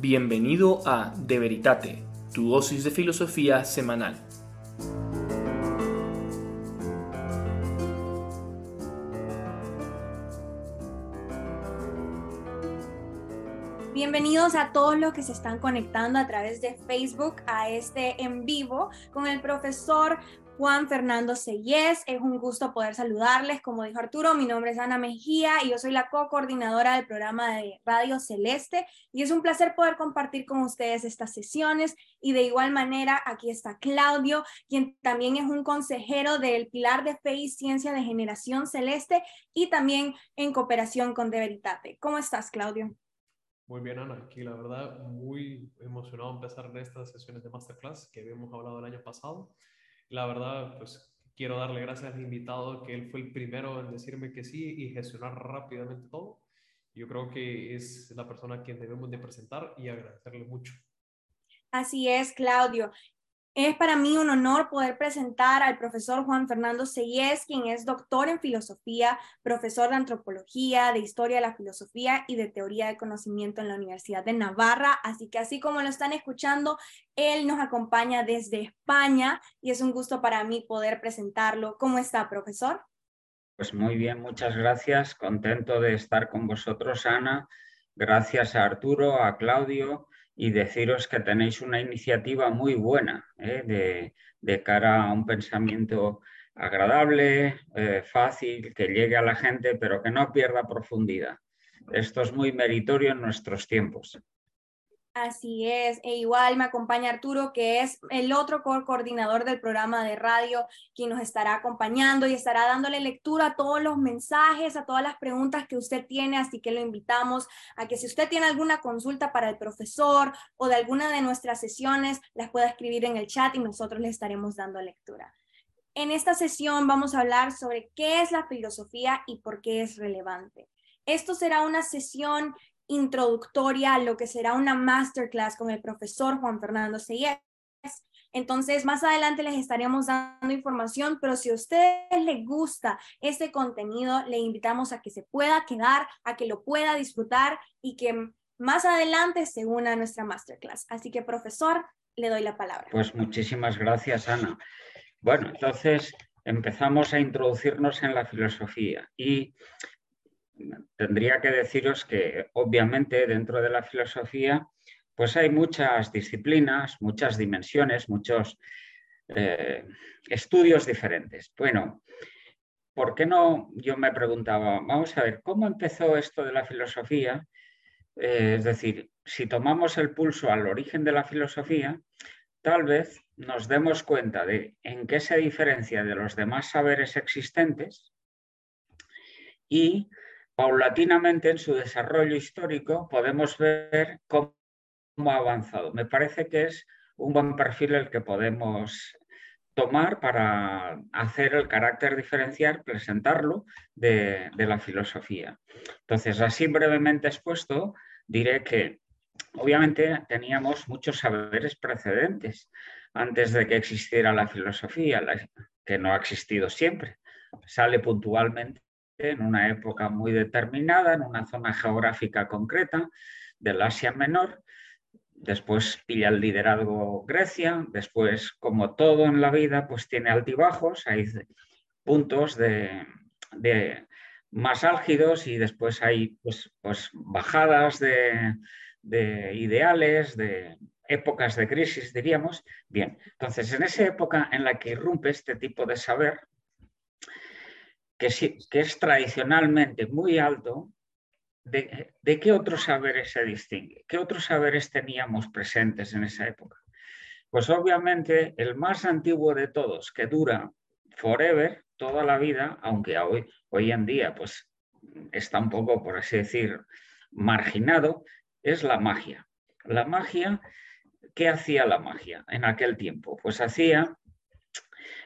Bienvenido a De Veritate, tu dosis de filosofía semanal. Bienvenidos a todos los que se están conectando a través de Facebook a este en vivo con el profesor Juan Fernando Sellés. Es un gusto poder saludarles. Como dijo Arturo, mi nombre es Ana Mejía y yo soy la co-coordinadora del programa de Radio Celeste. Y es un placer poder compartir con ustedes estas sesiones. Y de igual manera, aquí está Claudio, quien también es un consejero del Pilar de Fe y Ciencia de Generación Celeste y también en cooperación con De Veritate. ¿Cómo estás, Claudio? Muy bien, Ana. Aquí la verdad, muy emocionado empezar estas sesiones de Masterclass que habíamos hablado el año pasado la verdad, pues quiero darle gracias al invitado, que él fue el primero en decirme que sí y gestionar rápidamente todo. Yo creo que es la persona a quien debemos de presentar y agradecerle mucho. Así es, Claudio. Es para mí un honor poder presentar al profesor Juan Fernando Seyes, quien es doctor en filosofía, profesor de antropología, de historia de la filosofía y de teoría de conocimiento en la Universidad de Navarra. Así que así como lo están escuchando, él nos acompaña desde España y es un gusto para mí poder presentarlo. ¿Cómo está, profesor? Pues muy bien, muchas gracias. Contento de estar con vosotros, Ana. Gracias a Arturo, a Claudio y deciros que tenéis una iniciativa muy buena ¿eh? de, cara a un pensamiento agradable, eh, fácil, que llegue a la gente, pero que no pierda profundidad. Esto es muy meritorio en nuestros tiempos. Así es, e igual me acompaña Arturo, que es el otro coordinador del programa de radio, quien nos estará acompañando y estará dándole lectura a todos los mensajes, a todas las preguntas que usted tiene, así que lo invitamos a que si usted tiene alguna consulta para el profesor o de alguna de nuestras sesiones, las pueda escribir en el chat y nosotros le estaremos dando lectura. En esta sesión vamos a hablar sobre qué es la filosofía y por qué es relevante. Esto será una sesión introductoria a lo que será una masterclass con el profesor Juan Fernando Seyes. Entonces, más adelante les estaremos dando información, pero si a ustedes les gusta este contenido, le invitamos a que se pueda quedar, a que lo pueda disfrutar y que más adelante se una a nuestra masterclass. Así que, profesor, le doy la palabra. Pues muchísimas gracias, Ana. Bueno, entonces empezamos a introducirnos en la filosofía y tendría que deciros que obviamente dentro de la filosofía pues hay muchas disciplinas, muchas dimensiones, muchos eh, estudios diferentes. Bueno, ¿por qué no? Yo me preguntaba, vamos a ver, ¿cómo empezó esto de la filosofía? Eh, es decir, si tomamos el pulso al origen de la filosofía, tal vez nos demos cuenta de en qué se diferencia de los demás saberes existentes y paulatinamente en su desarrollo histórico podemos ver cómo ha avanzado. Me parece que es un buen perfil el que podemos tomar para hacer el carácter diferencial, presentarlo de, de, la filosofía. Entonces, así brevemente expuesto, diré que obviamente teníamos muchos saberes precedentes antes de que existiera la filosofía, que no ha existido siempre. Sale puntualmente en una época muy determinada, en una zona geográfica concreta del Asia Menor. Después pilla el liderazgo Grecia, después, como todo en la vida, pues tiene altibajos, hay puntos de, más álgidos y después hay pues, pues bajadas de, de ideales, de épocas de crisis, diríamos. Bien, entonces en esa época en la que irrumpe este tipo de saber, que, es tradicionalmente muy alto, de, qué otros saberes se distingue? ¿Qué otros saberes teníamos presentes en esa época? Pues obviamente el más antiguo de todos, que dura forever, toda la vida, aunque hoy, hoy en día pues, está un poco, por así decir, marginado, es la magia. La magia, ¿qué hacía la magia en aquel tiempo? Pues hacía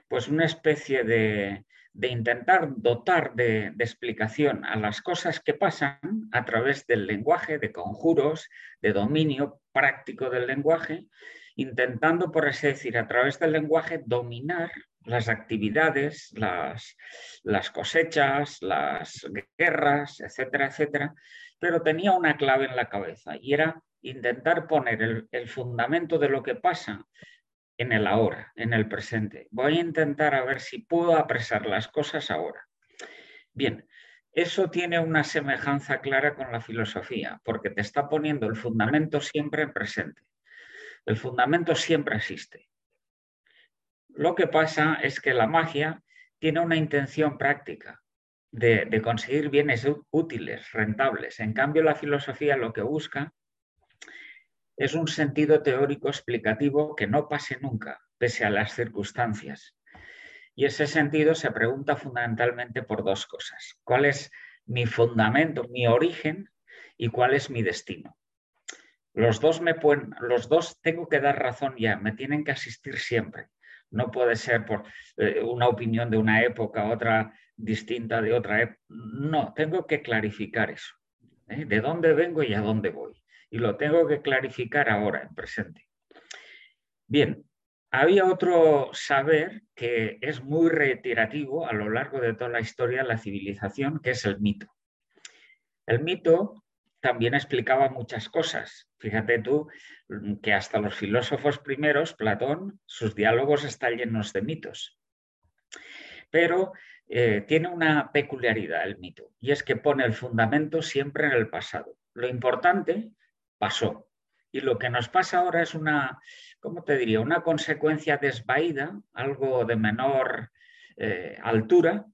pues una especie de, de intentar dotar de, explicación a las cosas que pasan a través del lenguaje, de conjuros, de dominio práctico del lenguaje, intentando, por así decir, a través del lenguaje dominar las actividades, las, las cosechas, las guerras, etcétera, etcétera, pero tenía una clave en la cabeza y era intentar poner el, fundamento de lo que pasa en el ahora, en el presente. Voy a intentar a ver si puedo apresar las cosas ahora. Bien, eso tiene una semejanza clara con la filosofía, porque te está poniendo el fundamento siempre en presente. El fundamento siempre existe. Lo que pasa es que la magia tiene una intención práctica de, conseguir bienes útiles, rentables. En cambio, la filosofía lo que busca es un sentido teórico explicativo que no pase nunca, pese a las circunstancias. Y ese sentido se pregunta fundamentalmente por dos cosas. ¿Cuál es mi fundamento, mi origen y cuál es mi destino? Los dos, me pueden, los dos tengo que dar razón ya, me tienen que asistir siempre. No puede ser por eh, una opinión de una época, otra distinta de otra época. No, tengo que clarificar eso. ¿eh? ¿De dónde vengo y a dónde voy? Y lo tengo que clarificar ahora, en presente. Bien, había otro saber que es muy reiterativo a lo largo de toda la historia de la civilización, que es el mito. El mito también explicaba muchas cosas. Fíjate tú que hasta los filósofos primeros, Platón, sus diálogos están llenos de mitos. Pero eh, tiene una peculiaridad el mito, y es que pone el fundamento siempre en el pasado. Lo importante pasó. Y lo que nos pasa ahora es una, ¿cómo te diría? Una consecuencia desvaída, algo de menor eh, altura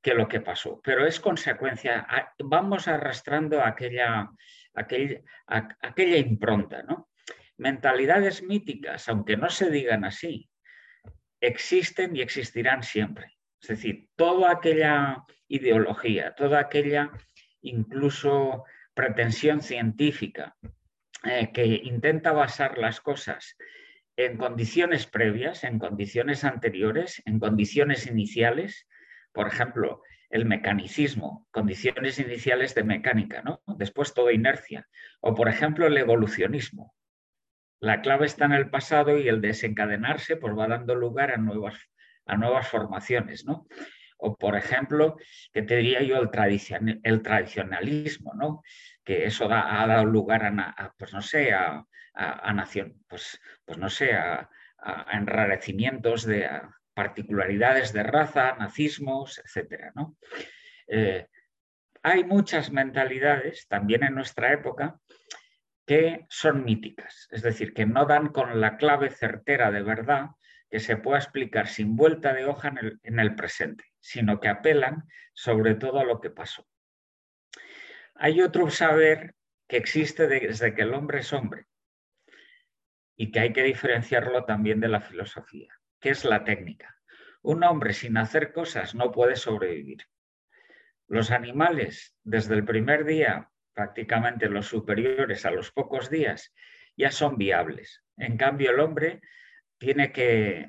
que lo que pasó. Pero es consecuencia, vamos arrastrando aquella, aquella impronta, ¿no? Mentalidades míticas, aunque no se digan así, existen y existirán siempre. Es decir, toda aquella ideología, toda aquella incluso pretensión científica eh, que intenta basar las cosas en condiciones previas, en condiciones anteriores, en condiciones iniciales, por ejemplo, el mecanicismo, condiciones iniciales de mecánica, ¿no? Después toda inercia. O, por ejemplo, el evolucionismo. La clave está en el pasado y el desencadenarse pues, va dando lugar a nuevas, a nuevas formaciones, ¿no? O, por ejemplo, que te diría yo el, tradicionalismo, ¿no? que eso ha dado lugar a, pues no sé, a, nación, pues, pues no sé, a, enrarecimientos de particularidades de raza, nazismos, etc. ¿no? Eh, hay muchas mentalidades, también en nuestra época, que son míticas, es decir, que no dan con la clave certera de verdad que se pueda explicar sin vuelta de hoja en el, presente, sino que apelan sobre todo a lo que pasó. Hay otro saber que existe desde que el hombre es hombre y que hay que diferenciarlo también de la filosofía, que es la técnica. Un hombre sin hacer cosas no puede sobrevivir. Los animales, desde el primer día, prácticamente los superiores a los pocos días, ya son viables. En cambio, el hombre tiene que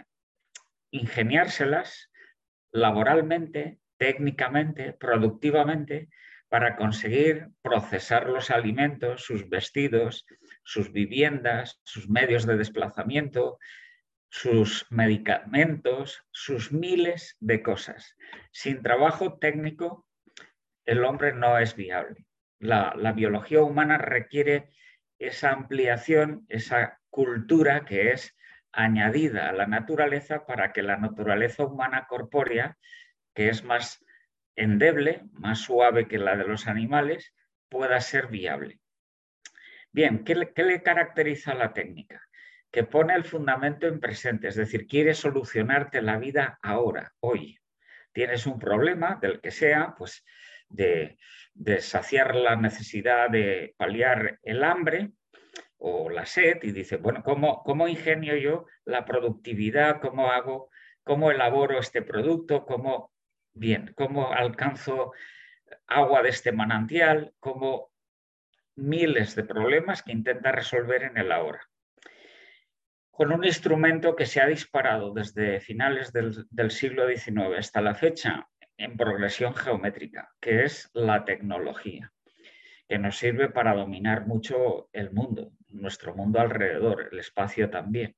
ingeniárselas laboralmente, técnicamente, productivamente, para conseguir procesar los alimentos, sus vestidos, sus viviendas, sus medios de desplazamiento, sus medicamentos, sus miles de cosas. Sin trabajo técnico, el hombre no es viable. La, biología humana requiere esa ampliación, esa cultura que es añadida a la naturaleza para que la naturaleza humana corpórea, que es más endeble, más suave que la de los animales, pueda ser viable. Bien, ¿qué le, caracteriza a la técnica? Que pone el fundamento en presente, es decir, quiere solucionarte la vida ahora, hoy. Tienes un problema, del que sea, pues de, de saciar la necesidad de paliar el hambre, o la sed y dice, bueno, ¿cómo, ¿cómo ingenio yo la productividad? ¿Cómo hago? ¿Cómo elaboro este producto? ¿Cómo, bien, cómo alcanzo agua de este manantial? ¿Cómo miles de problemas que intenta resolver en el ahora? Con un instrumento que se ha disparado desde finales del, del siglo XIX hasta la fecha en progresión geométrica, que es la tecnología que nos sirve para dominar mucho el mundo, nuestro mundo alrededor, el espacio también.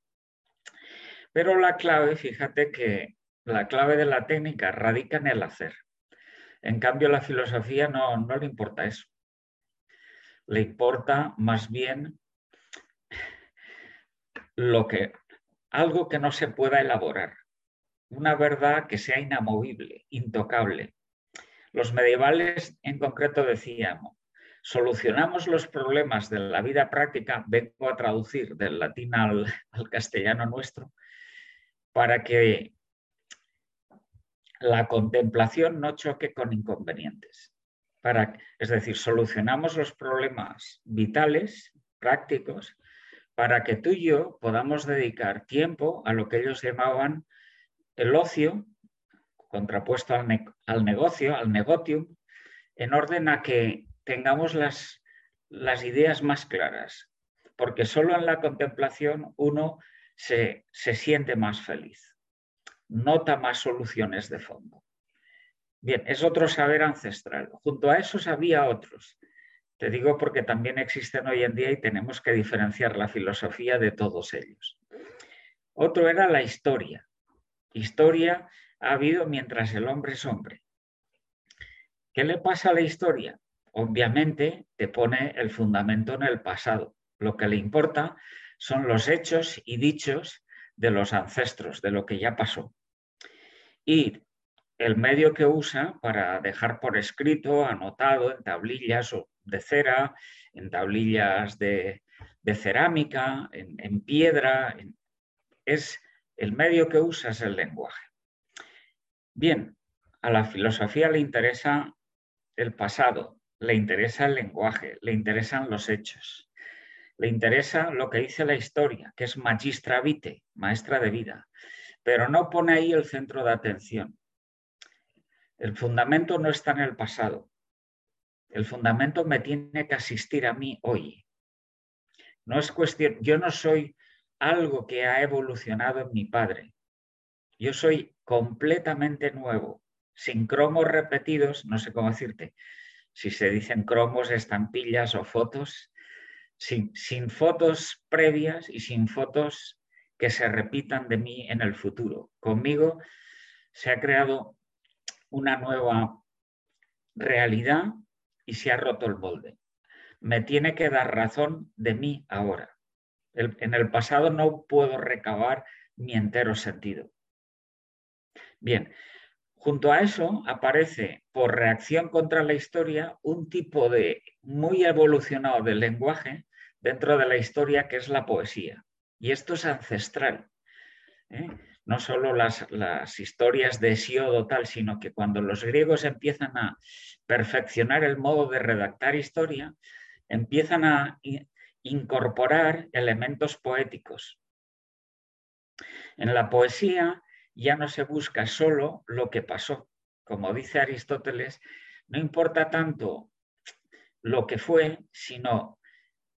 Pero la clave, fíjate que la clave de la técnica radica en el hacer. En cambio, la filosofía no, no le importa eso. le importa más bien lo que, algo que no se pueda elaborar, una verdad que sea inamovible, intocable. Los medievales en concreto decíamos, solucionamos los problemas de la vida práctica, vengo a traducir del latín al, al castellano nuestro, para que la contemplación no choque con inconvenientes. Para, es decir, solucionamos los problemas vitales, prácticos, para que tú y yo podamos dedicar tiempo a lo que ellos llamaban el ocio, contrapuesto al, negocio, al negotium, en orden a que tengamos las, las ideas más claras, porque solo en la contemplación uno se, se siente más feliz, nota más soluciones de fondo. Bien, es otro saber ancestral. Junto a esos había otros. Te digo porque también existen hoy en día y tenemos que diferenciar la filosofía de todos ellos. Otro era la historia. Historia ha habido mientras el hombre es hombre. ¿Qué le pasa a la historia? Obviamente te pone el fundamento en el pasado. Lo que le importa son los hechos y dichos de los ancestros, de lo que ya pasó. Y el medio que usa para dejar por escrito, anotado en tablillas de cera, en tablillas de, cerámica, en, piedra. es el medio que usa es el lenguaje. Bien, a la filosofía le interesa el pasado, le interesa el lenguaje, le interesan los hechos, le interesa lo que dice la historia, que es magistra vitae, maestra de vida, pero no pone ahí el centro de atención. El fundamento no está en el pasado, el fundamento me tiene que asistir a mí hoy. No es cuestión, yo no soy algo que ha evolucionado en mi padre. Yo soy completamente nuevo, sin cromos repetidos, no sé cómo decirte, si se dicen cromos, estampillas o fotos, sin, fotos previas y sin fotos que se repitan de mí en el futuro. Conmigo se ha creado una nueva realidad y se ha roto el molde. Me tiene que dar razón de mí ahora. en el pasado no puedo recabar mi entero sentido. Bien, junto a eso aparece por reacción contra la historia un tipo de muy evolucionado del lenguaje dentro de la historia que es la poesía. Y esto es ancestral. ¿eh? no solo las, historias de Siodo tal, sino que cuando los griegos empiezan a perfeccionar el modo de redactar historia, empiezan a incorporar elementos poéticos. En la poesía ya no se busca solo lo que pasó. Como dice Aristóteles, no importa tanto lo que fue, sino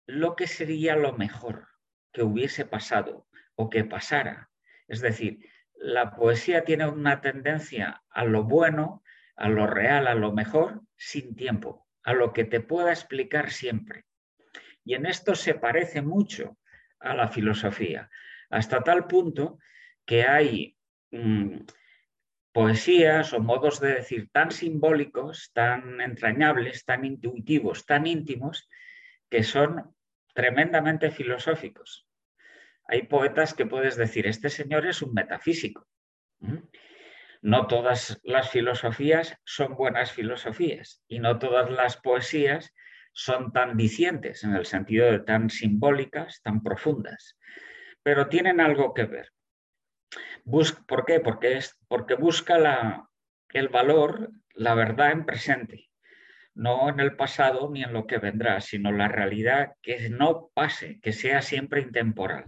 lo que sería lo mejor que hubiese pasado o que pasara es decir, la poesía tiene una tendencia a lo bueno, a lo real, a lo mejor, sin tiempo, a lo que te pueda explicar siempre. Y en esto se parece mucho a la filosofía, hasta tal punto que hay mm, poesías o modos de decir tan simbólicos, tan entrañables, tan intuitivos, tan íntimos, que son tremendamente filosóficos. Hay poetas que puedes decir, este señor es un metafísico. No todas las filosofías son buenas filosofías y no todas las poesías son tan dicientes en el sentido de tan simbólicas, tan profundas, pero tienen algo que ver. ¿Por qué? Porque, es, porque busca el valor, la verdad en presente, no en el pasado ni en lo que vendrá, sino la realidad que no pase, que sea siempre intemporal.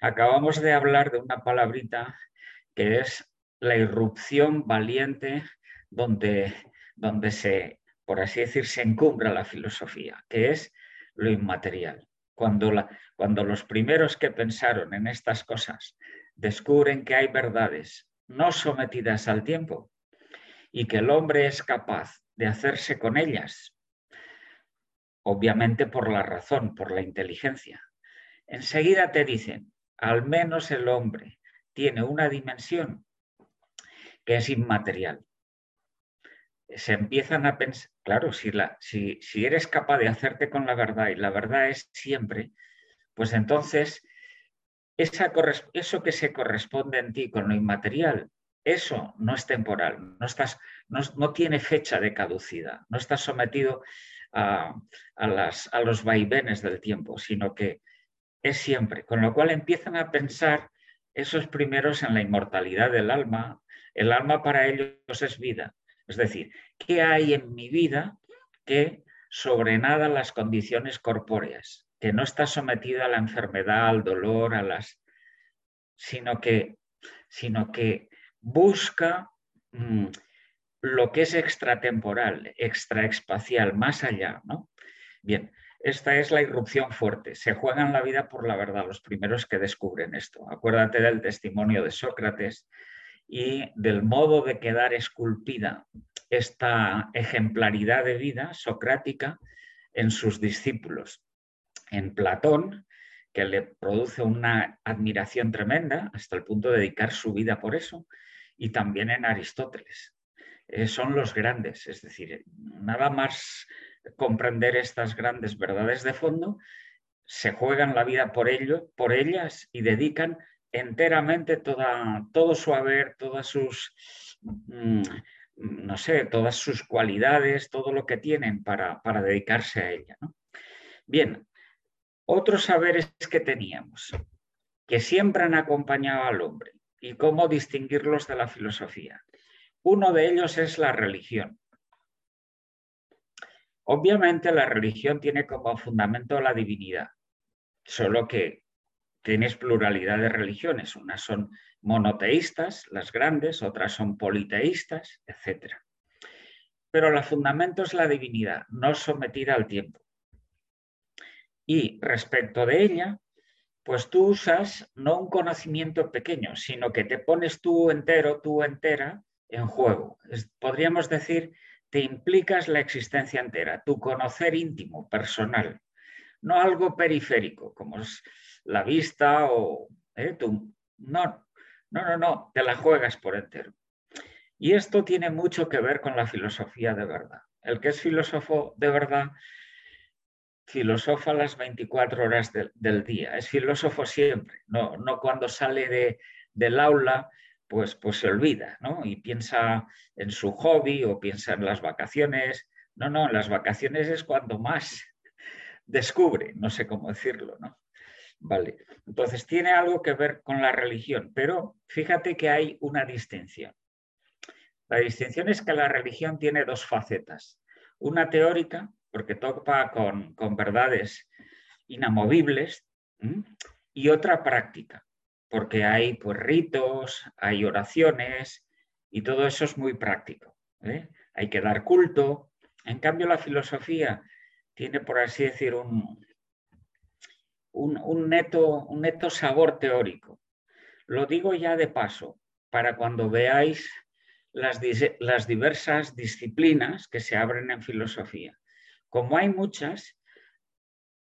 Acabamos de hablar de una palabrita que es la irrupción valiente donde, donde se, por así decir, se encumbra la filosofía, que es lo inmaterial. Cuando, los primeros que pensaron en estas cosas descubren que hay verdades no sometidas al tiempo y que el hombre es capaz de hacerse con ellas, obviamente por la razón, por la inteligencia, enseguida te dicen, al menos el hombre tiene una dimensión que es inmaterial. Se empiezan a pensar, claro, si, la, si, si eres capaz de hacerte con la verdad y la verdad es siempre, pues entonces esa, eso que se corresponde en ti con lo inmaterial, eso no es temporal, no, estás, no, tiene fecha de caducidad, no estás sometido a, las, a los vaivenes del tiempo, sino que es siempre. Con lo cual empiezan a pensar esos primeros en la inmortalidad del alma. El alma para ellos es vida. Es decir, ¿qué hay en mi vida que sobrenada las condiciones corpóreas? Que no está sometida a la enfermedad, al dolor, a las. sino que, sino que busca mm, lo que es extratemporal, extraespacial, más allá. ¿no? Bien, esta es la irrupción fuerte. Se juegan la vida por la verdad, los primeros que descubren esto. Acuérdate del testimonio de Sócrates y del modo de quedar esculpida esta ejemplaridad de vida socrática en sus discípulos. En Platón, que le produce una admiración tremenda hasta el punto de dedicar su vida por eso, y también en Aristóteles. Eh, son los grandes, es decir, nada más comprender estas grandes verdades de fondo, se juegan la vida por ello, por ellas y dedican enteramente toda, todo su haber, todas sus, mm, no sé, todas sus cualidades, todo lo que tienen para, para dedicarse a ella. Bien, otros saberes que teníamos, que siempre han acompañado al hombre y cómo distinguirlos de la filosofía. Uno de ellos es la religión. Obviamente la religión tiene como fundamento la divinidad, solo que tienes pluralidad de religiones. Unas son monoteístas, las grandes, otras son politeístas, etc. Pero el fundamento es la divinidad, no sometida al tiempo. Y respecto de ella, pues tú usas no un conocimiento pequeño, sino que te pones tú entero, tú entera en juego. podríamos decir te implicas la existencia entera, tu conocer íntimo, personal, no algo periférico como es la vista o ¿eh? no, no, no, no, te la juegas por entero. Y esto tiene mucho que ver con la filosofía de verdad. El que es filósofo de verdad filosofa las 24 horas del día, es filósofo siempre, no, no cuando sale de, del aula pues, pues se olvida, ¿no? Y piensa en su hobby o piensa en las vacaciones. No, no, las vacaciones es cuando más descubre, no sé cómo decirlo, ¿no? Vale, entonces tiene algo que ver con la religión, pero fíjate que hay una distinción. La distinción es que la religión tiene dos facetas. Una teórica, porque topa con, con verdades inamovibles, y otra práctica, porque hay pues, ritos, hay oraciones y todo eso es muy práctico. ¿eh? Hay que dar culto. En cambio, la filosofía tiene, por así decir, un, un, neto, un neto sabor teórico. Lo digo ya de paso, para cuando veáis las, las diversas disciplinas que se abren en filosofía. Como hay muchas,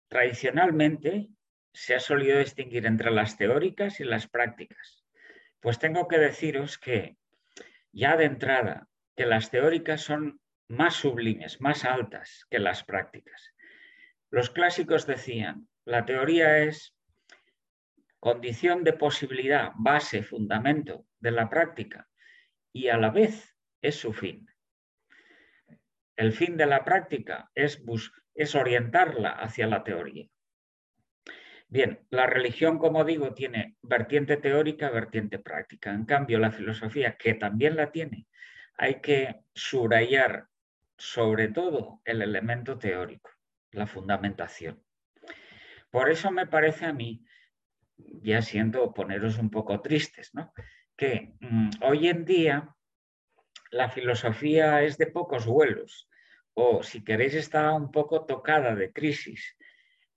tradicionalmente se ha solido distinguir entre las teóricas y las prácticas. Pues tengo que deciros que ya de entrada, que las teóricas son más sublimes, más altas que las prácticas. Los clásicos decían, la teoría es condición de posibilidad, base, fundamento de la práctica y a la vez es su fin. El fin de la práctica es, es orientarla hacia la teoría. Bien, la religión, como digo, tiene vertiente teórica, vertiente práctica. En cambio, la filosofía, que también la tiene, hay que subrayar sobre todo el elemento teórico, la fundamentación. Por eso me parece a mí, ya siento poneros un poco tristes, que mm, hoy en día la filosofía es de pocos vuelos, o si queréis está un poco tocada de crisis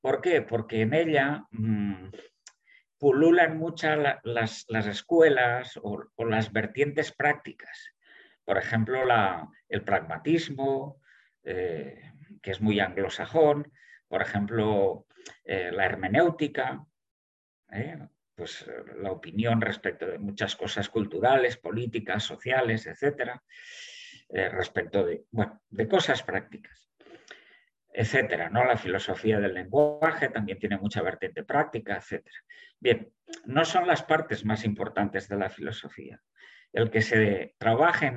¿Por qué? Porque en ella mm, pululan muchas las, escuelas o, las vertientes prácticas. Por ejemplo, el pragmatismo, eh, que es muy anglosajón, por ejemplo, eh, la hermenéutica, eh, pues la opinión respecto de muchas cosas culturales, políticas, sociales, etc. eh, respecto de, bueno, de cosas prácticas, etcétera. ¿no? La filosofía del lenguaje también tiene mucha vertiente práctica, etcétera. Bien, no son las partes más importantes de la filosofía. El que se trabaje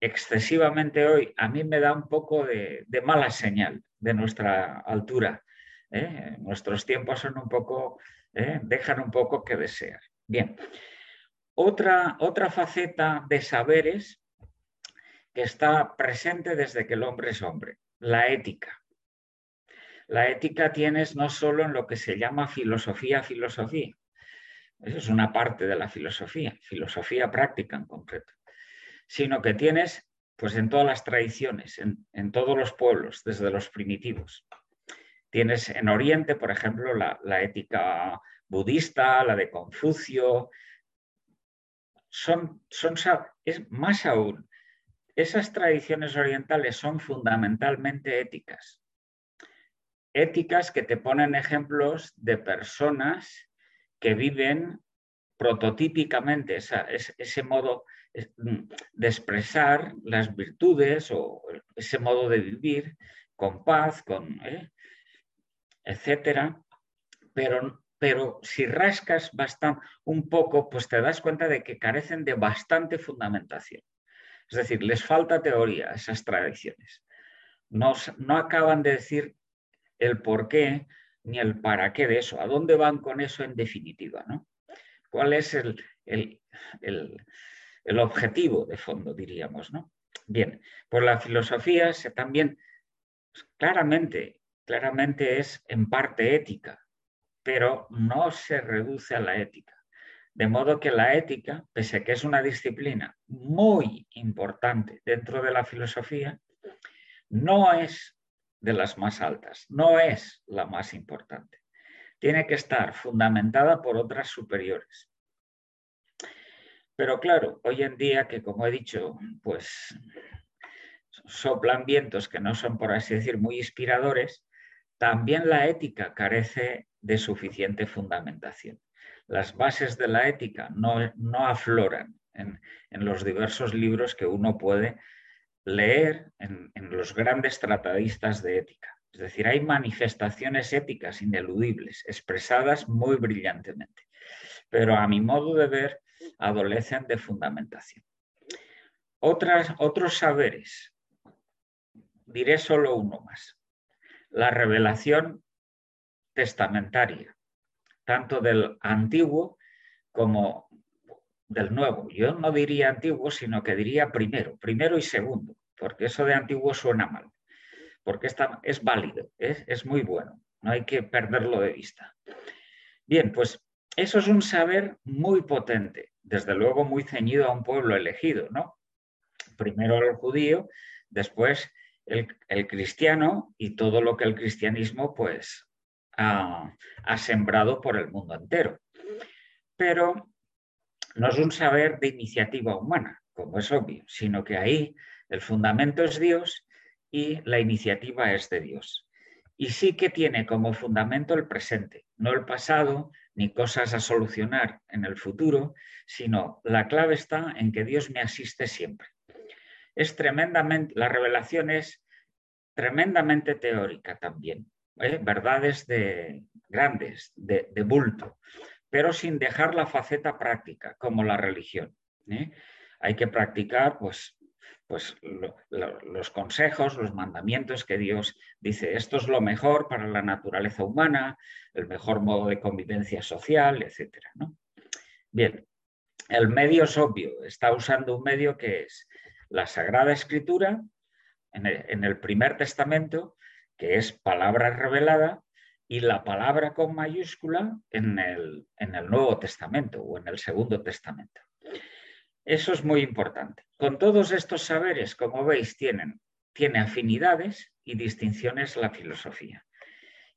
excesivamente hoy a mí me da un poco de, mala señal de nuestra altura. ¿eh? Nuestros tiempos son un poco, ¿eh? dejan un poco que desear. Bien, otra, otra faceta de saberes que está presente desde que el hombre es hombre, la ética. La ética tienes no solo en lo que se llama filosofía, filosofía. Eso es una parte de la filosofía, filosofía práctica en concreto, sino que tienes pues en todas las tradiciones, en, en todos los pueblos, desde los primitivos. Tienes en Oriente, por ejemplo, la, la ética budista, la de Confucio, son, son, es más aún, esas tradiciones orientales son fundamentalmente éticas. Éticas que te ponen ejemplos de personas que viven prototípicamente ese modo mm, de expresar las virtudes o ese modo de vivir con paz, con, ¿eh? pero pero si rascas bastante, un poco, pues te das cuenta de que carecen de bastante fundamentación. Es decir, les falta teoría a esas tradiciones. No, no acaban de decir el por qué ni el para qué de eso, a dónde van con eso en definitiva, ¿no? ¿Cuál es el, el, objetivo de fondo, diríamos, ¿no? Bien, pues la filosofía se también pues, claramente, claramente es en parte ética, pero no se reduce a la ética. De modo que la ética, pese a que es una disciplina muy importante dentro de la filosofía, no es de las más altas, no es la más importante. Tiene que estar fundamentada por otras superiores. Pero claro, hoy en día que como he dicho, pues soplan vientos que no son, por así decir, muy inspiradores, también la ética carece de suficiente fundamentación. Las bases de la ética no, no afloran en, los diversos libros que uno puede leer en, en los grandes tratadistas de ética. Es decir, hay manifestaciones éticas ineludibles, expresadas muy brillantemente, pero a mi modo de ver adolecen de fundamentación. Otros saberes, diré solo uno más la revelación testamentaria, tanto del antiguo como del nuevo. Yo no diría antiguo, sino que diría primero, primero y segundo, porque eso de antiguo suena mal, porque es válido, es muy bueno, no hay que perderlo de vista. Bien, pues eso es un saber muy potente, desde luego muy ceñido a un pueblo elegido, ¿no? Primero el judío, después el, cristiano y todo lo que el cristianismo pues ha, sembrado por el mundo entero. Pero no es un saber de iniciativa humana, como es obvio, sino que ahí el fundamento es Dios y la iniciativa es de Dios. Y sí que tiene como fundamento el presente, no el pasado ni cosas a solucionar en el futuro, sino la clave está en que Dios me asiste siempre es tremendamente, la revelación es tremendamente teórica también, ¿eh? verdades de, grandes, de, bulto, pero sin dejar la faceta práctica, como la religión. ¿eh? Hay que practicar pues, pues los consejos, los mandamientos que Dios dice, esto es lo mejor para la naturaleza humana, el mejor modo de convivencia social, etc. Bien, el medio es obvio, está usando un medio que es la Sagrada Escritura en el, primer testamento, que es palabra revelada, y la palabra con mayúscula en el, en el Nuevo Testamento o en el Segundo Testamento. Eso es muy importante. Con todos estos saberes, como veis, tienen, tiene afinidades y distinciones la filosofía.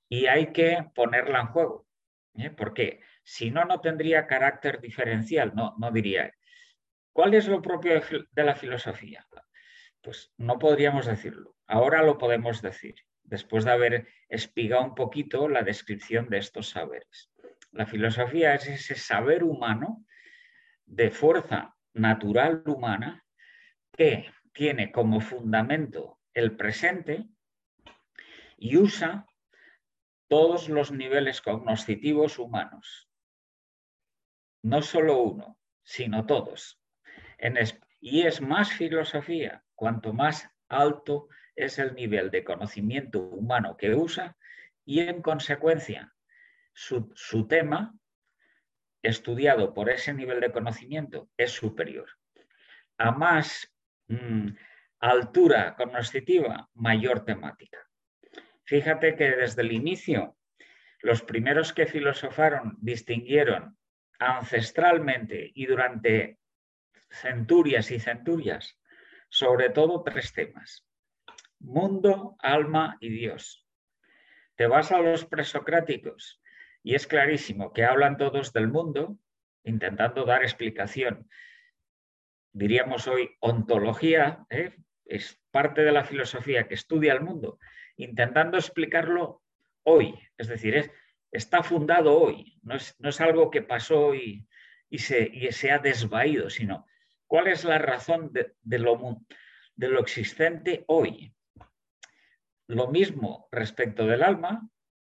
Y hay que ponerla en juego, ¿eh? porque si no, no tendría carácter diferencial, no, no diría. ¿Cuál es lo propio de la filosofía? Pues no podríamos decirlo. Ahora lo podemos decir, después de haber espigado un poquito la descripción de estos saberes. La filosofía es ese saber humano de fuerza natural humana que tiene como fundamento el presente y usa todos los niveles cognoscitivos humanos. No solo uno, sino todos. y es más filosofía, cuanto más alto es el nivel de conocimiento humano que usa y en consecuencia su, tema estudiado por ese nivel de conocimiento es superior. A más mm, altura cognoscitiva, mayor temática. Fíjate que desde el inicio los primeros que filosofaron distinguieron ancestralmente y durante centurias y centurias sobre todo tres temas. Mundo, alma y Dios. Te vas a los presocráticos y es clarísimo que hablan todos del mundo intentando dar explicación. Diríamos hoy ontología, ¿eh? es parte de la filosofía que estudia el mundo intentando explicarlo hoy, es decir, está fundado hoy, no es, algo que pasó y, se, se, ha desvaído, sino cuál es la razón de, lo, de lo existente hoy. Lo mismo respecto del alma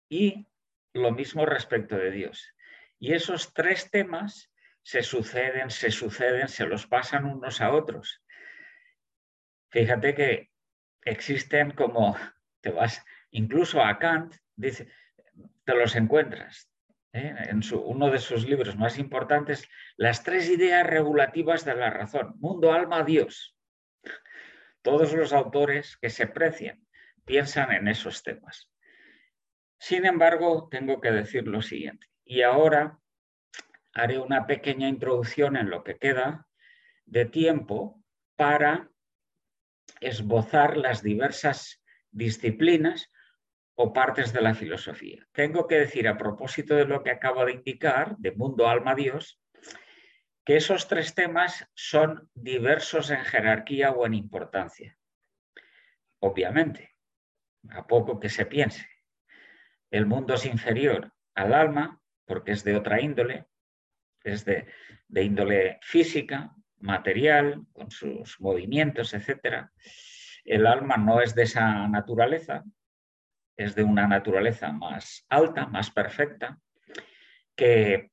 y lo mismo respecto de Dios. Y esos tres temas se suceden, se suceden, se los pasan unos a otros. Fíjate que existen como te vas incluso a Kant, dice, te los encuentras. ¿eh? En uno de sus libros más importantes, las tres ideas regulativas de la razón, mundo, alma, Dios. Todos los autores que se precian piensan en esos temas. Sin embargo, tengo que decir lo siguiente. Y ahora haré una pequeña introducción en lo que queda de tiempo para esbozar las diversas disciplinas o partes de la filosofía. Tengo que decir a propósito de lo que acabo de indicar, de mundo, alma, Dios, que esos tres temas son diversos en jerarquía o en importancia. Obviamente, a poco que se piense. El mundo es inferior al alma porque es de otra índole, es de, de índole física, material, con sus movimientos, etcétera el alma no es de esa naturaleza, es de una naturaleza más alta, más perfecta, que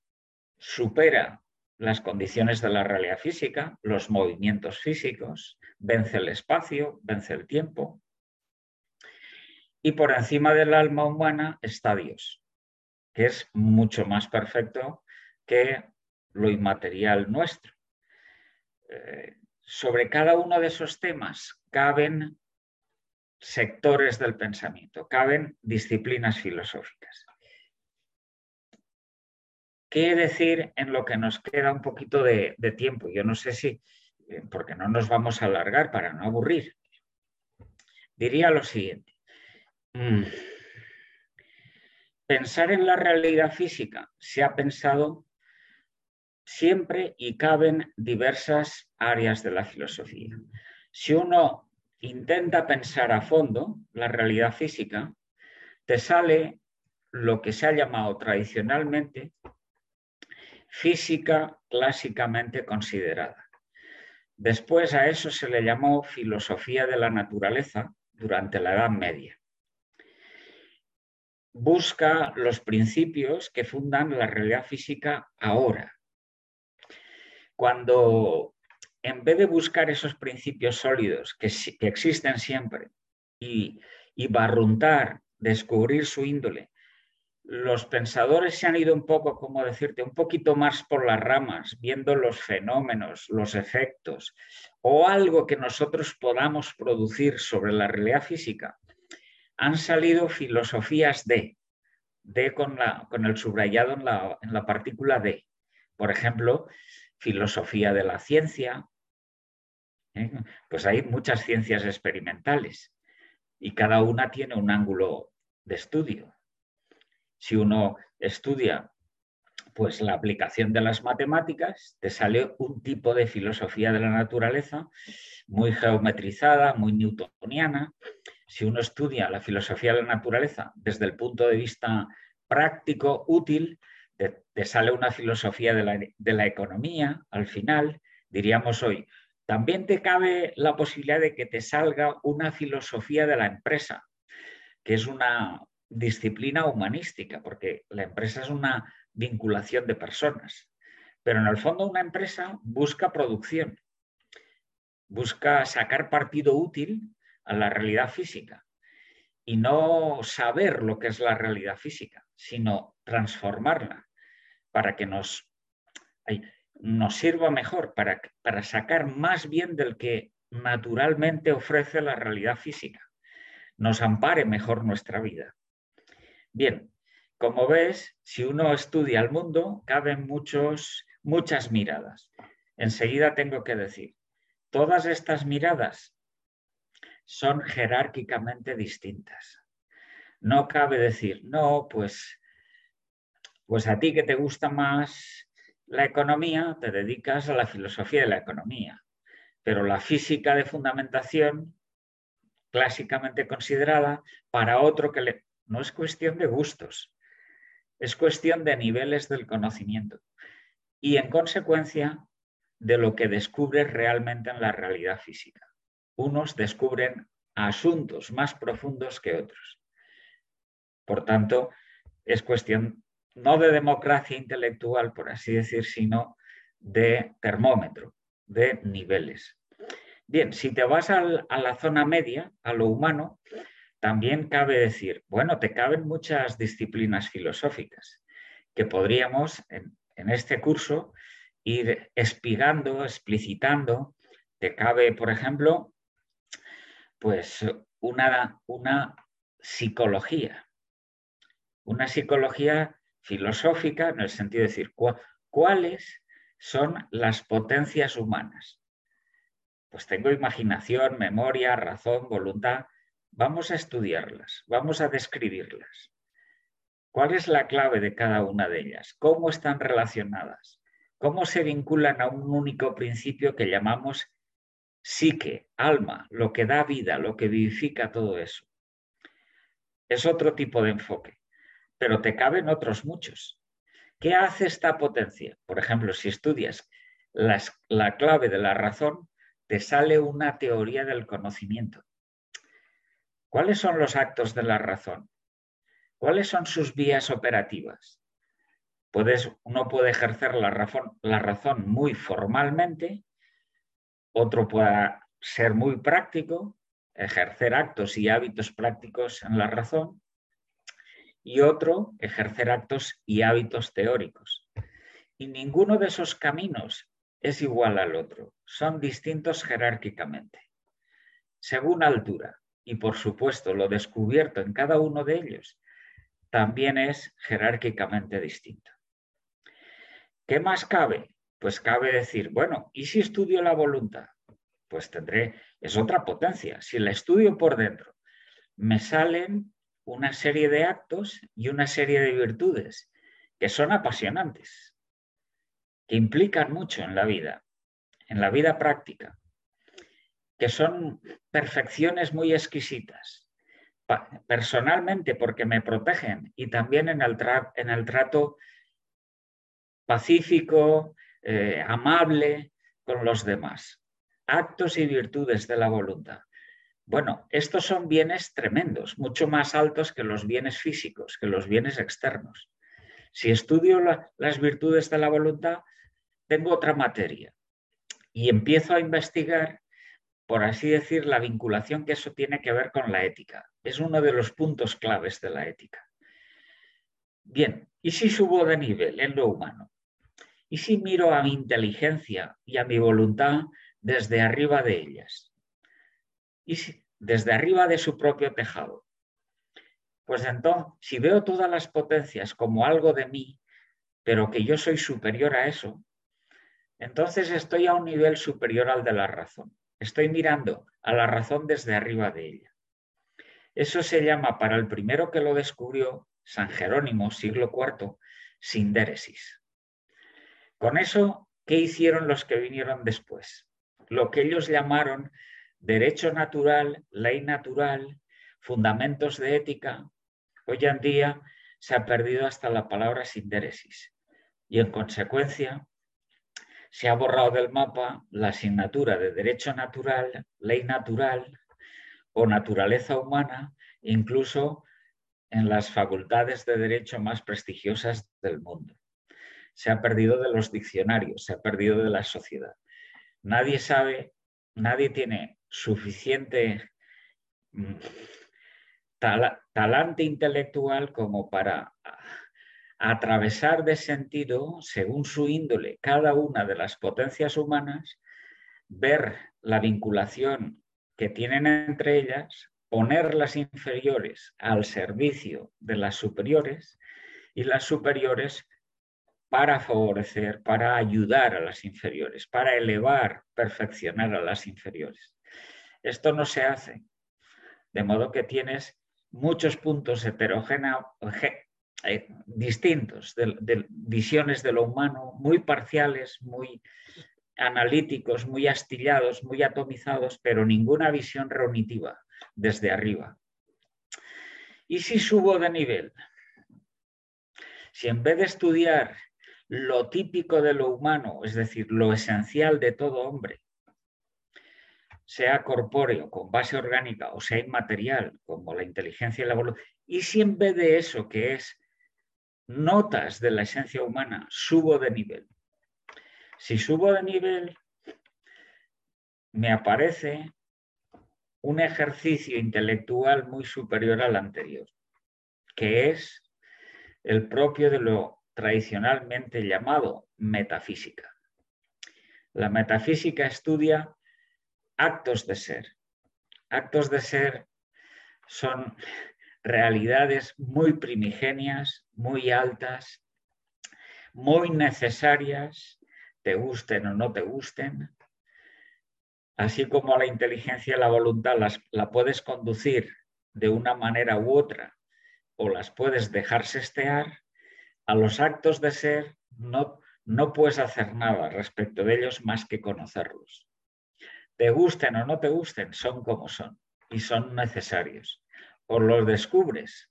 supera las condiciones de la realidad física, los movimientos físicos, vence el espacio, vence el tiempo. Y por encima del alma humana está Dios, que es mucho más perfecto que lo inmaterial nuestro. Eh, sobre cada uno de esos temas caben sectores del pensamiento, caben disciplinas filosóficas. ¿Qué decir en lo que nos queda un poquito de, tiempo? Yo no sé si, eh, porque no nos vamos a alargar para no aburrir. Diría lo siguiente. Mm, pensar en la realidad física se ha pensado siempre y caben diversas áreas de la filosofía. Si uno intenta pensar a fondo la realidad física, te sale lo que se ha llamado tradicionalmente física clásicamente considerada. Después a eso se le llamó filosofía de la naturaleza durante la Edad Media. Busca los principios que fundan la realidad física ahora, cuando en vez de buscar esos principios sólidos que, existen siempre y, y barruntar, descubrir su índole, los pensadores se han ido un poco, como decirte, un poquito más por las ramas, viendo los fenómenos, los efectos o algo que nosotros podamos producir sobre la realidad física. Han salido filosofías de, de con, la, con el subrayado en la, en la partícula de. Por ejemplo, filosofía de la ciencia. ¿eh? Pues hay muchas ciencias experimentales y cada una tiene un ángulo de estudio. Si uno estudia pues la aplicación de las matemáticas, te sale un tipo de filosofía de la naturaleza muy geometrizada, muy newtoniana. Si uno estudia la filosofía de la naturaleza desde el punto de vista práctico, útil, te, sale una filosofía de la, economía, al final, diríamos hoy, También te cabe la posibilidad de que te salga una filosofía de la empresa, que es una disciplina humanística, porque la empresa es una vinculación de personas. Pero en el fondo una empresa busca producción, busca sacar partido útil a la realidad física y no saber lo que es la realidad física, sino transformarla para que nos, nos sirva mejor, para, para sacar más bien del que naturalmente ofrece la realidad física, nos ampare mejor nuestra vida. Bien, como ves, si uno estudia el mundo, caben muchos, muchas miradas. Enseguida tengo que decir, todas estas miradas son jerárquicamente distintas. No cabe decir, no, pues, pues a ti que te gusta más la economía, te dedicas a la filosofía de la economía, pero la física de fundamentación, clásicamente considerada, para otro que le... No es cuestión de gustos, es cuestión de niveles del conocimiento. Y en consecuencia de lo que descubres realmente en la realidad física unos descubren asuntos más profundos que otros. Por tanto, es cuestión no de democracia intelectual, por así decir, sino de termómetro, de niveles. Bien, si te vas a la zona media, a lo humano, también cabe decir, bueno, te caben muchas disciplinas filosóficas que podríamos en, en este curso ir espigando, explicitando. Te cabe, por ejemplo, pues una, una psicología, una psicología filosófica en el sentido de decir cuáles son las potencias humanas. Pues tengo imaginación, memoria, razón, voluntad. Vamos a estudiarlas, vamos a describirlas. ¿Cuál es la clave de cada una de ellas? ¿Cómo están relacionadas? ¿Cómo se vinculan a un único principio que llamamos psique, alma, lo que da vida, lo que vivifica todo eso. Es otro tipo de enfoque, pero te caben otros muchos. ¿Qué hace esta potencia? Por ejemplo, si estudias la clave de la razón, te sale una teoría del conocimiento. ¿Cuáles son los actos de la razón? ¿Cuáles son sus vías operativas? Puedes, uno puede ejercer la razón, la razón muy formalmente otro pueda ser muy práctico, ejercer actos y hábitos prácticos en la razón, y otro, ejercer actos y hábitos teóricos. Y ninguno de esos caminos es igual al otro, son distintos jerárquicamente, según altura. Y por supuesto, lo descubierto en cada uno de ellos también es jerárquicamente distinto. ¿Qué más cabe? Pues cabe decir, bueno, ¿y si estudio la voluntad? Pues tendré, es otra potencia. Si la estudio por dentro, me salen una serie de actos y una serie de virtudes que son apasionantes, que implican mucho en la vida, en la vida práctica, que son perfecciones muy exquisitas, personalmente porque me protegen y también en el, trato pacífico, eh, amable con los demás. Actos y virtudes de la voluntad. Bueno, estos son bienes tremendos, mucho más altos que los bienes físicos, que los bienes externos. Si estudio las virtudes de la voluntad, tengo otra materia y empiezo a investigar, por así decir, la vinculación que eso tiene que ver con la ética. Es uno de los puntos claves de la ética. Bien, ¿y si subo de nivel en lo humano? ¿Y si miro a mi inteligencia y a mi voluntad desde arriba de ellas? ¿Y desde arriba de su propio tejado? Pues entonces, si veo todas las potencias como algo de mí, pero que yo soy superior a eso, entonces estoy a un nivel superior al de la razón. Estoy mirando a la razón desde arriba de ella. Eso se llama, para el primero que lo descubrió, San Jerónimo, siglo IV, sindéresis. Con eso, ¿qué hicieron los que vinieron después? Lo que ellos llamaron derecho natural, ley natural, fundamentos de ética, hoy en día se ha perdido hasta la palabra sindéresis. Y en consecuencia, se ha borrado del mapa la asignatura de Derecho Natural, Ley Natural o Naturaleza Humana, incluso en las facultades de Derecho más prestigiosas del mundo. Se ha perdido de los diccionarios, se ha perdido de la sociedad. Nadie sabe, nadie tiene suficiente mm, talante intelectual como para atravesar de sentido, según su índole, cada una de las potencias humanas, ver la vinculación que tienen entre ellas, poner las inferiores al servicio de las superiores y las superiores para favorecer, para ayudar a las inferiores, para elevar, perfeccionar a las inferiores. Esto no se hace, de modo que tienes muchos puntos heterogéneos, eh, distintos, de, visiones de lo humano, muy parciales, muy analíticos, muy astillados, muy atomizados, pero ninguna visión reunitiva desde arriba. ¿Y si subo de nivel? Si en vez de estudiar lo típico de lo humano, es decir, lo esencial de todo hombre, sea corpóreo, con base orgánica, o sea inmaterial, como la inteligencia y la voluntad, y si en vez de eso, que es notas de la esencia humana, subo de nivel. Si subo de nivel, me aparece un ejercicio intelectual muy superior al anterior, que es el propio de lo tradicionalmente llamado metafísica. La metafísica estudia actos de ser. Actos de ser son realidades muy primigenias, muy altas, muy necesarias, te gusten o no te gusten, así como la inteligencia y la voluntad las, la puedes conducir de una manera u otra o las puedes dejar sestear, a los actos de ser no, no puedes hacer nada respecto de ellos más que conocerlos. Te gusten o no te gusten, son como son y son necesarios o los descubres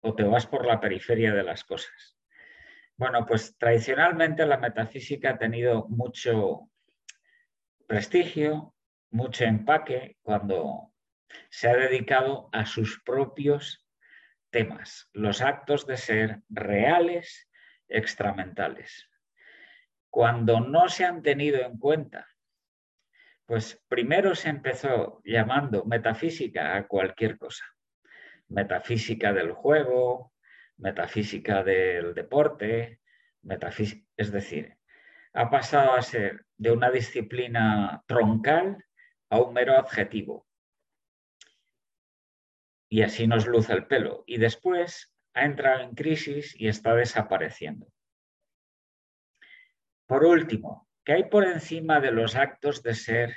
o te vas por la periferia de las cosas. Bueno, pues tradicionalmente la metafísica ha tenido mucho prestigio, mucho empaque cuando se ha dedicado a sus propios temas, los actos de ser reales, extramentales. Cuando no se han tenido en cuenta, pues primero se empezó llamando metafísica a cualquier cosa metafísica del juego, metafísica del deporte, es decir, ha pasado a ser de una disciplina troncal a un mero adjetivo. Y así nos luce el pelo. Y después ha entrado en crisis y está desapareciendo. Por último, ¿qué hay por encima de los actos de ser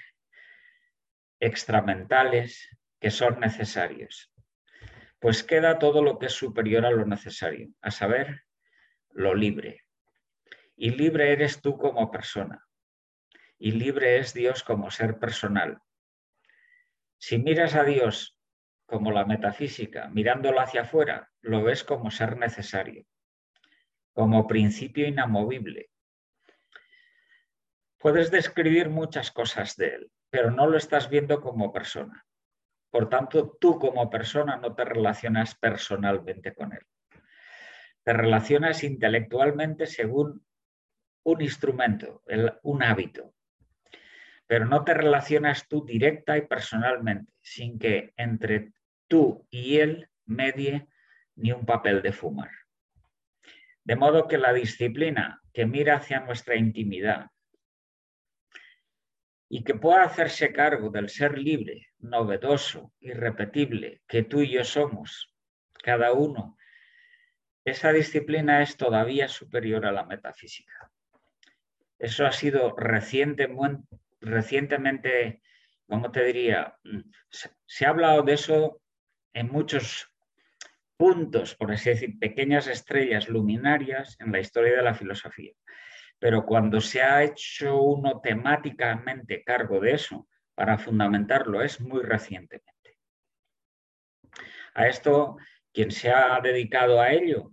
extramentales que son necesarios? pues queda todo lo que es superior a lo necesario, a saber, lo libre. Y libre eres tú como persona. Y libre es Dios como ser personal. Si miras a Dios como la metafísica, mirándolo hacia afuera, lo ves como ser necesario, como principio inamovible. Puedes describir muchas cosas de Él, pero no lo estás viendo como persona. Por tanto, tú como persona no te relacionas personalmente con él. Te relacionas intelectualmente según un instrumento, un hábito. Pero no te relacionas tú directa y personalmente, sin que entre tú y él medie ni un papel de fumar. De modo que la disciplina que mira hacia nuestra intimidad, y que pueda hacerse cargo del ser libre, novedoso, irrepetible, que tú y yo somos, cada uno, esa disciplina es todavía superior a la metafísica. Eso ha sido reciente, recientemente, ¿cómo te diría? Se ha hablado de eso en muchos puntos, por así decir, pequeñas estrellas luminarias en la historia de la filosofía pero cuando se ha hecho uno temáticamente cargo de eso para fundamentarlo es muy recientemente. A esto, quien se ha dedicado a ello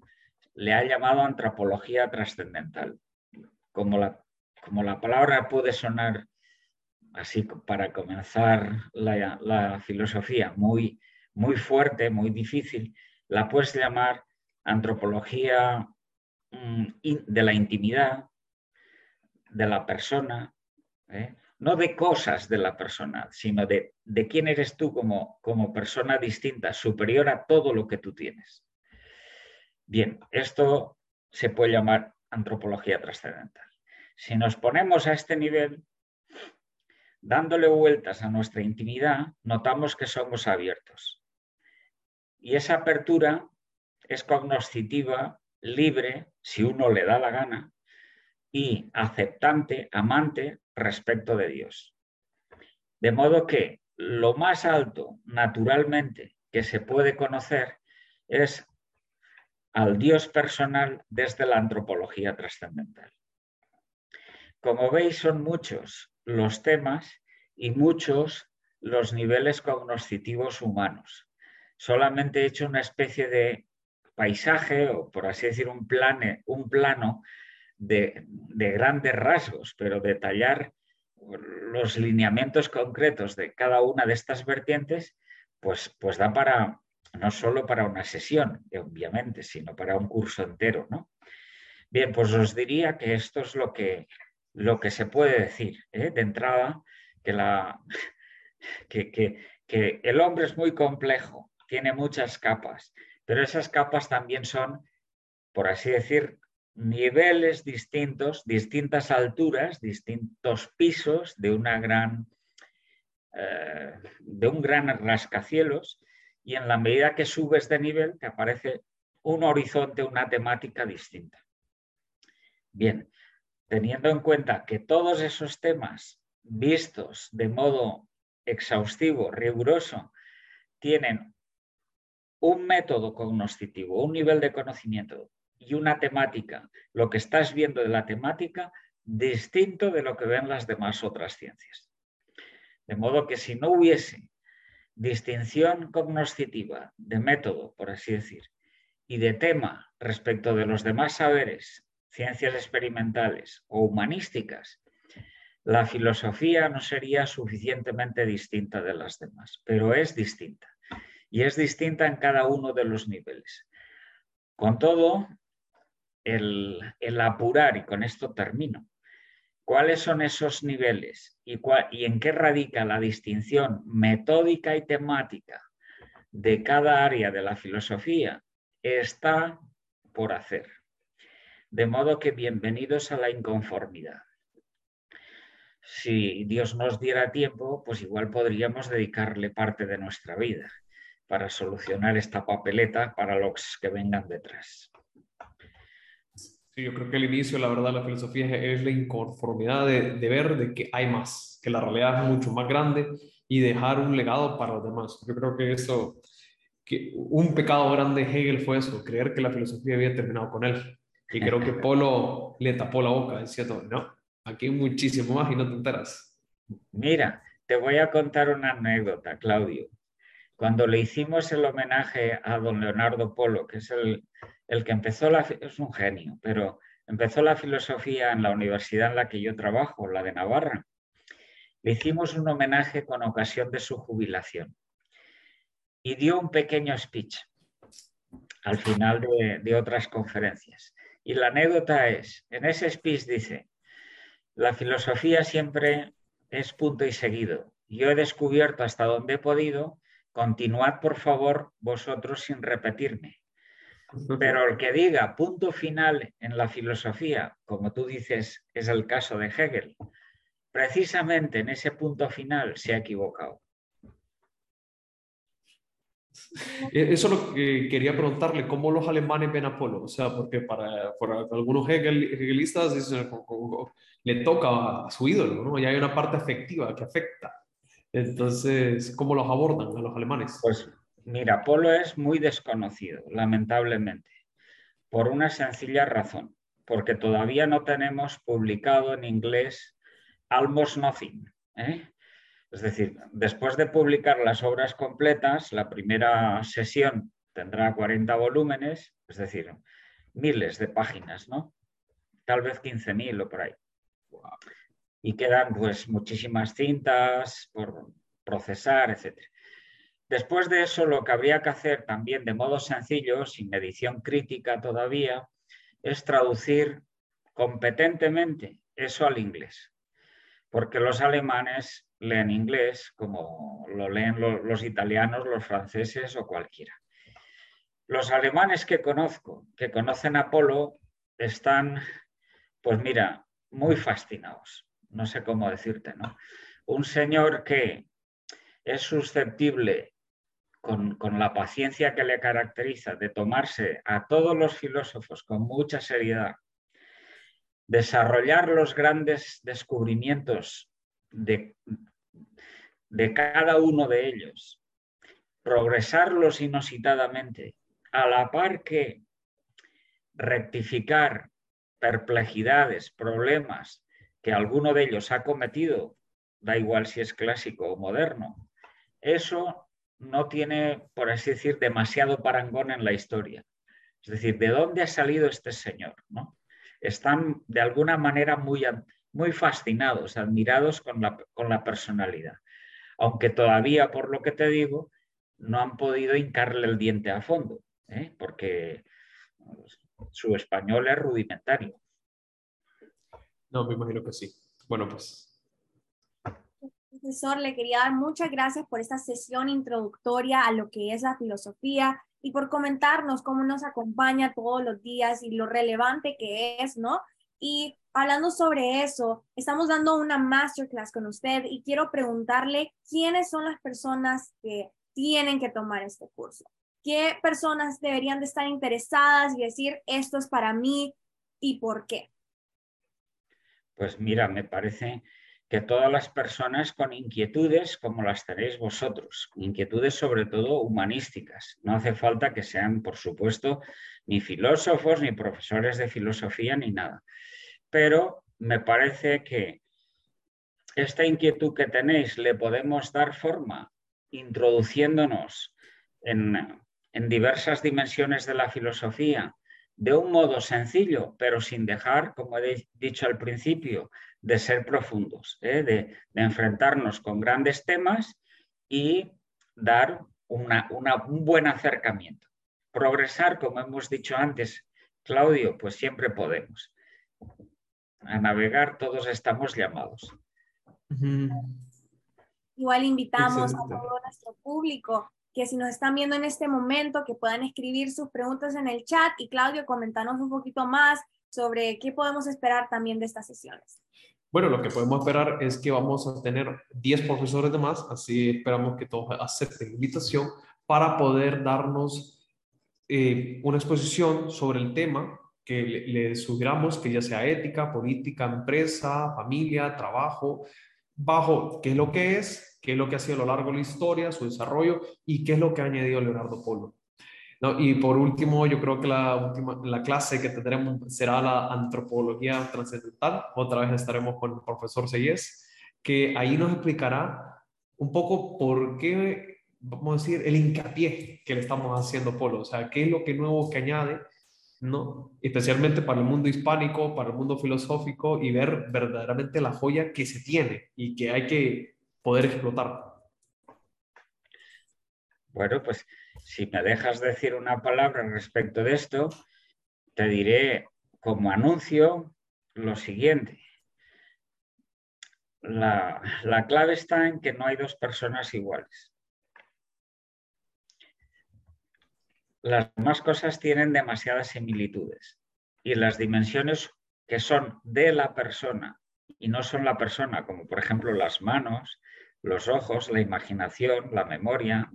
le ha llamado antropología trascendental, como la como la palabra puede sonar así para comenzar la, filosofía muy, muy fuerte, muy difícil, la puedes llamar antropología mm, de la intimidad, de la persona, ¿eh? no de cosas de la persona, sino de, de quién eres tú como, como persona distinta, superior a todo lo que tú tienes. Bien, esto se puede llamar antropología trascendental. Si nos ponemos a este nivel, dándole vueltas a nuestra intimidad, notamos que somos abiertos. Y esa apertura es cognoscitiva, libre, si uno le da la gana, y aceptante, amante respecto de Dios. De modo que lo más alto, naturalmente, que se puede conocer es al Dios personal desde la antropología trascendental. Como veis, son muchos los temas y muchos los niveles cognoscitivos humanos. Solamente he hecho una especie de paisaje, o por así decir, un, un plano de, grandes rasgos, pero detallar los lineamientos concretos de cada una de estas vertientes, pues, pues da para, no solo para una sesión, obviamente, sino para un curso entero, ¿no? Bien, pues os diría que esto es lo que, lo que se puede decir ¿eh? de entrada, que, la, que, que el hombre es muy complejo, tiene muchas capas, pero esas capas también son, por así decir, niveles distintos, distintas alturas, distintos pisos de, una gran, eh, de un gran rascacielos y en la medida que subes de nivel te aparece un horizonte, una temática distinta. Bien, teniendo en cuenta que todos esos temas vistos de modo exhaustivo, riguroso, tienen un método cognoscitivo, un nivel de conocimiento y una temática, lo que estás viendo de la temática, distinto de lo que ven las demás otras ciencias. De modo que si no hubiese distinción cognoscitiva de método, por así decir, y de tema respecto de los demás saberes, ciencias experimentales o humanísticas, la filosofía no sería suficientemente distinta de las demás, pero es distinta. Y es distinta en cada uno de los niveles. Con todo, el, apurar, y con esto termino, cuáles son esos niveles y, y en qué radica la distinción metódica y temática de cada área de la filosofía, está por hacer. De modo que bienvenidos a la inconformidad. Si Dios nos diera tiempo, pues igual podríamos dedicarle parte de nuestra vida para solucionar esta papeleta para los que vengan detrás yo creo que el inicio, la verdad, la filosofía es la inconformidad de, de, ver de que hay más, que la realidad es mucho más grande y dejar un legado para los demás. Yo creo que eso, que un pecado grande de Hegel fue eso, creer que la filosofía había terminado con él. Y creo que Polo le tapó la boca diciendo, no, aquí hay muchísimo más y no te enteras. Mira, te voy a contar una anécdota, Claudio. Cuando le hicimos el homenaje a don Leonardo Polo, que es el, el que empezó la, es un genio, pero empezó la filosofía en la universidad en la que yo trabajo, la de Navarra. Le hicimos un homenaje con ocasión de su jubilación y dio un pequeño speech al final de, de otras conferencias. Y la anécdota es, en ese speech dice, la filosofía siempre es punto y seguido. Yo he descubierto hasta donde he podido, continuad por favor vosotros sin repetirme. Pero el que diga punto final en la filosofía, como tú dices, es el caso de Hegel, precisamente en ese punto final se ha equivocado. E-, eso lo que quería preguntarle, ¿cómo los alemanes ven a Polo? O sea, porque para, algunos hegelistas le toca a su ídolo, ¿no? Y hay una parte afectiva que afecta. Entonces, ¿cómo los abordan a los alemanes? Pues Mira, Polo es muy desconocido, lamentablemente, por una sencilla razón, porque todavía no tenemos publicado en inglés Almost Nothing. ¿eh? Es decir, después de publicar las obras completas, la primera sesión tendrá 40 volúmenes, es decir, miles de páginas, ¿no? Tal vez 15.000 o por ahí. Y quedan pues muchísimas cintas por procesar, etc. Después de eso, lo que habría que hacer también de modo sencillo, sin edición crítica todavía, es traducir competentemente eso al inglés. Porque los alemanes leen inglés como lo leen los italianos, los franceses o cualquiera. Los alemanes que conozco, que conocen Apolo, están, pues mira, muy fascinados. No sé cómo decirte, ¿no? Un señor que es susceptible, con, con, la paciencia que le caracteriza, de tomarse a todos los filósofos con mucha seriedad, desarrollar los grandes descubrimientos de, de cada uno de ellos, progresarlos inusitadamente, a la par que rectificar perplejidades, problemas que alguno de ellos ha cometido, da igual si es clásico o moderno, eso no tiene, por así decir, demasiado parangón en la historia. Es decir, ¿de dónde ha salido este señor? ¿no? Están de alguna manera muy, muy fascinados, admirados con la, con la personalidad. Aunque todavía, por lo que te digo, no han podido hincarle el diente a fondo, ¿eh? porque su español es rudimentario. No, me imagino que sí. Bueno, pues. Profesor, le quería dar muchas gracias por esta sesión introductoria a lo que es la filosofía y por comentarnos cómo nos acompaña todos los días y lo relevante que es, ¿no? Y hablando sobre eso, estamos dando una masterclass con usted y quiero preguntarle quiénes son las personas que tienen que tomar este curso. ¿Qué personas deberían de estar interesadas y decir, esto es para mí y por qué? Pues mira, me parece que todas las personas con inquietudes como las tenéis vosotros, inquietudes sobre todo humanísticas. No hace falta que sean, por supuesto, ni filósofos, ni profesores de filosofía, ni nada. Pero me parece que esta inquietud que tenéis le podemos dar forma introduciéndonos en, en diversas dimensiones de la filosofía de un modo sencillo, pero sin dejar, como he dicho al principio, de ser profundos, ¿eh? de, enfrentarnos con grandes temas y dar un buen acercamiento. Progresar, como hemos dicho antes, Claudio, pues siempre podemos. A navegar todos estamos llamados. Igual invitamos a todo nuestro público que si nos están viendo en este momento, que puedan escribir sus preguntas en el chat y Claudio, comentarnos un poquito más sobre qué podemos esperar también de estas sesiones. Bueno, lo que podemos esperar es que vamos a tener 10 profesores de más, así esperamos que todos acepten la invitación para poder darnos eh, una exposición sobre el tema que le, le sugiramos, que ya sea ética, política, empresa, familia, trabajo, bajo qué es lo que es, qué es lo que ha sido a lo largo de la historia, su desarrollo y qué es lo que ha añadido Leonardo Polo. ¿No? Y por último, yo creo que la, última, la clase que tendremos será la antropología trascendental. Otra vez estaremos con el profesor Seyes, que ahí nos explicará un poco por qué, vamos a decir, el hincapié que le estamos haciendo Polo, o sea, qué es lo que nuevo que añade, ¿no? Especialmente para el mundo hispánico, para el mundo filosófico y ver verdaderamente la joya que se tiene y que hay que poder explotar. Bueno, pues si me dejas decir una palabra respecto de esto, te diré como anuncio lo siguiente. La, la, clave está en que no hay dos personas iguales. Las demás cosas tienen demasiadas similitudes y las dimensiones que son de la persona y no son la persona, como por ejemplo las manos, los ojos, la imaginación, la memoria,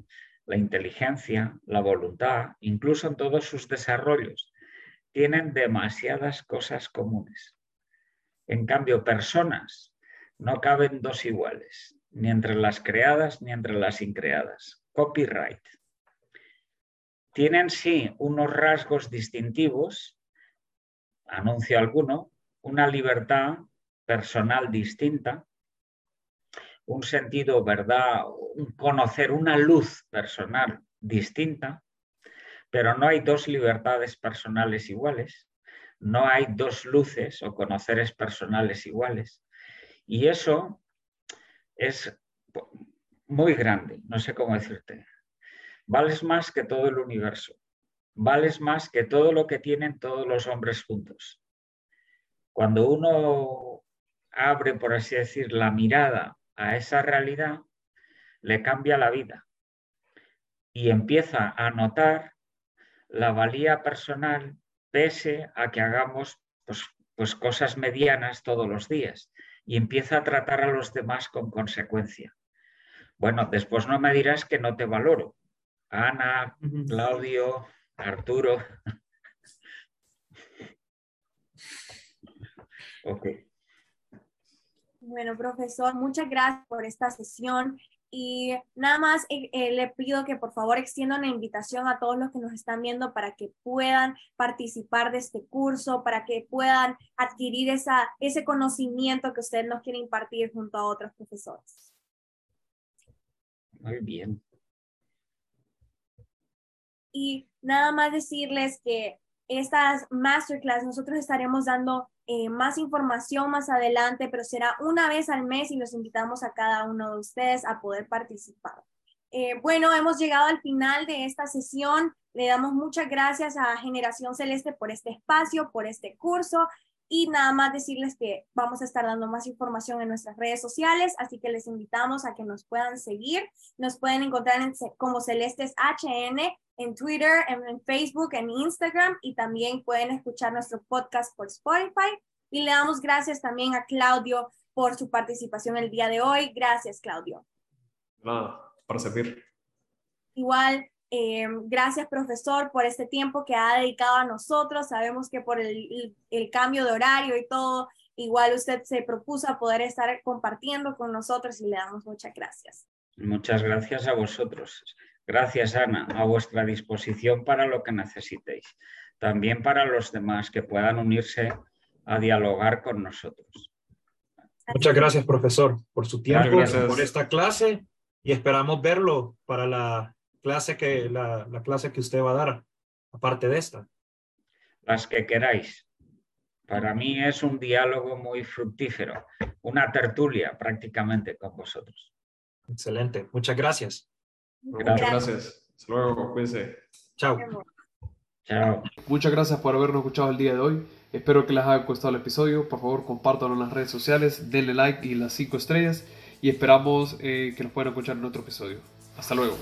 la inteligencia, la voluntad, incluso en todos sus desarrollos, tienen demasiadas cosas comunes. En cambio, personas no caben dos iguales, ni entre las creadas ni entre las increadas. Copyright. Tienen sí unos rasgos distintivos, anuncio alguno, una libertad personal distinta, un sentido, verdad, un conocer una luz personal distinta, pero no hay dos libertades personales iguales, No hay dos luces o conoceres personales iguales. Y eso es muy grande, no sé cómo decirte. Vales más que todo el universo. Vales más que todo lo que tienen todos los hombres juntos. Cuando uno abre, por así decir, la mirada a esa realidad, le cambia la vida y empieza a notar la valía personal pese a que hagamos pues, pues cosas medianas todos los días y empieza a tratar a los demás con consecuencia. Bueno, después no me dirás que no te valoro. Ana, Claudio, Arturo. ok. Bueno, profesor, muchas gracias por esta sesión. Y nada más eh, eh, le pido que por favor extienda una invitación a todos los que nos están viendo para que puedan participar de este curso, para que puedan adquirir esa, ese conocimiento que usted nos quiere impartir junto a otros profesores. Muy bien. Y nada más decirles que estas masterclass nosotros estaremos dando eh, más información más adelante, pero será una vez al mes y los invitamos a cada uno de ustedes a poder participar. Eh, bueno, hemos llegado al final de esta sesión. Le damos muchas gracias a Generación Celeste por este espacio, por este curso. Y nada más decirles que vamos a estar dando más información en nuestras redes sociales, así que les invitamos a que nos puedan seguir. Nos pueden encontrar en, como Celestes HN en Twitter, en, Facebook, en Instagram y también pueden escuchar nuestro podcast por Spotify. Y le damos gracias también a Claudio por su participación el día de hoy. Gracias, Claudio. Nada, para servir. Igual, eh, gracias, profesor, por este tiempo que ha dedicado a nosotros. Sabemos que por el, el, cambio de horario y todo, igual usted se propuso a poder estar compartiendo con nosotros y le damos muchas gracias. Muchas gracias a vosotros. Gracias, Ana, a vuestra disposición para lo que necesitéis. También para los demás que puedan unirse a dialogar con nosotros. Muchas gracias, profesor, por su tiempo, por esta clase y esperamos verlo para la clase que, la, la clase que usted va a dar, aparte de esta. Las que queráis. Para mí es un diálogo muy fructífero, una tertulia prácticamente con vosotros. Excelente, muchas gracias. Muchas gracias. Hasta luego, cuídense. Chao. Chao. Muchas gracias por habernos escuchado el día de hoy. Espero que les haya gustado el episodio. Por favor, compártanlo en las redes sociales, denle like y las 5 estrellas. Y esperamos eh, que nos puedan escuchar en otro episodio. Hasta luego.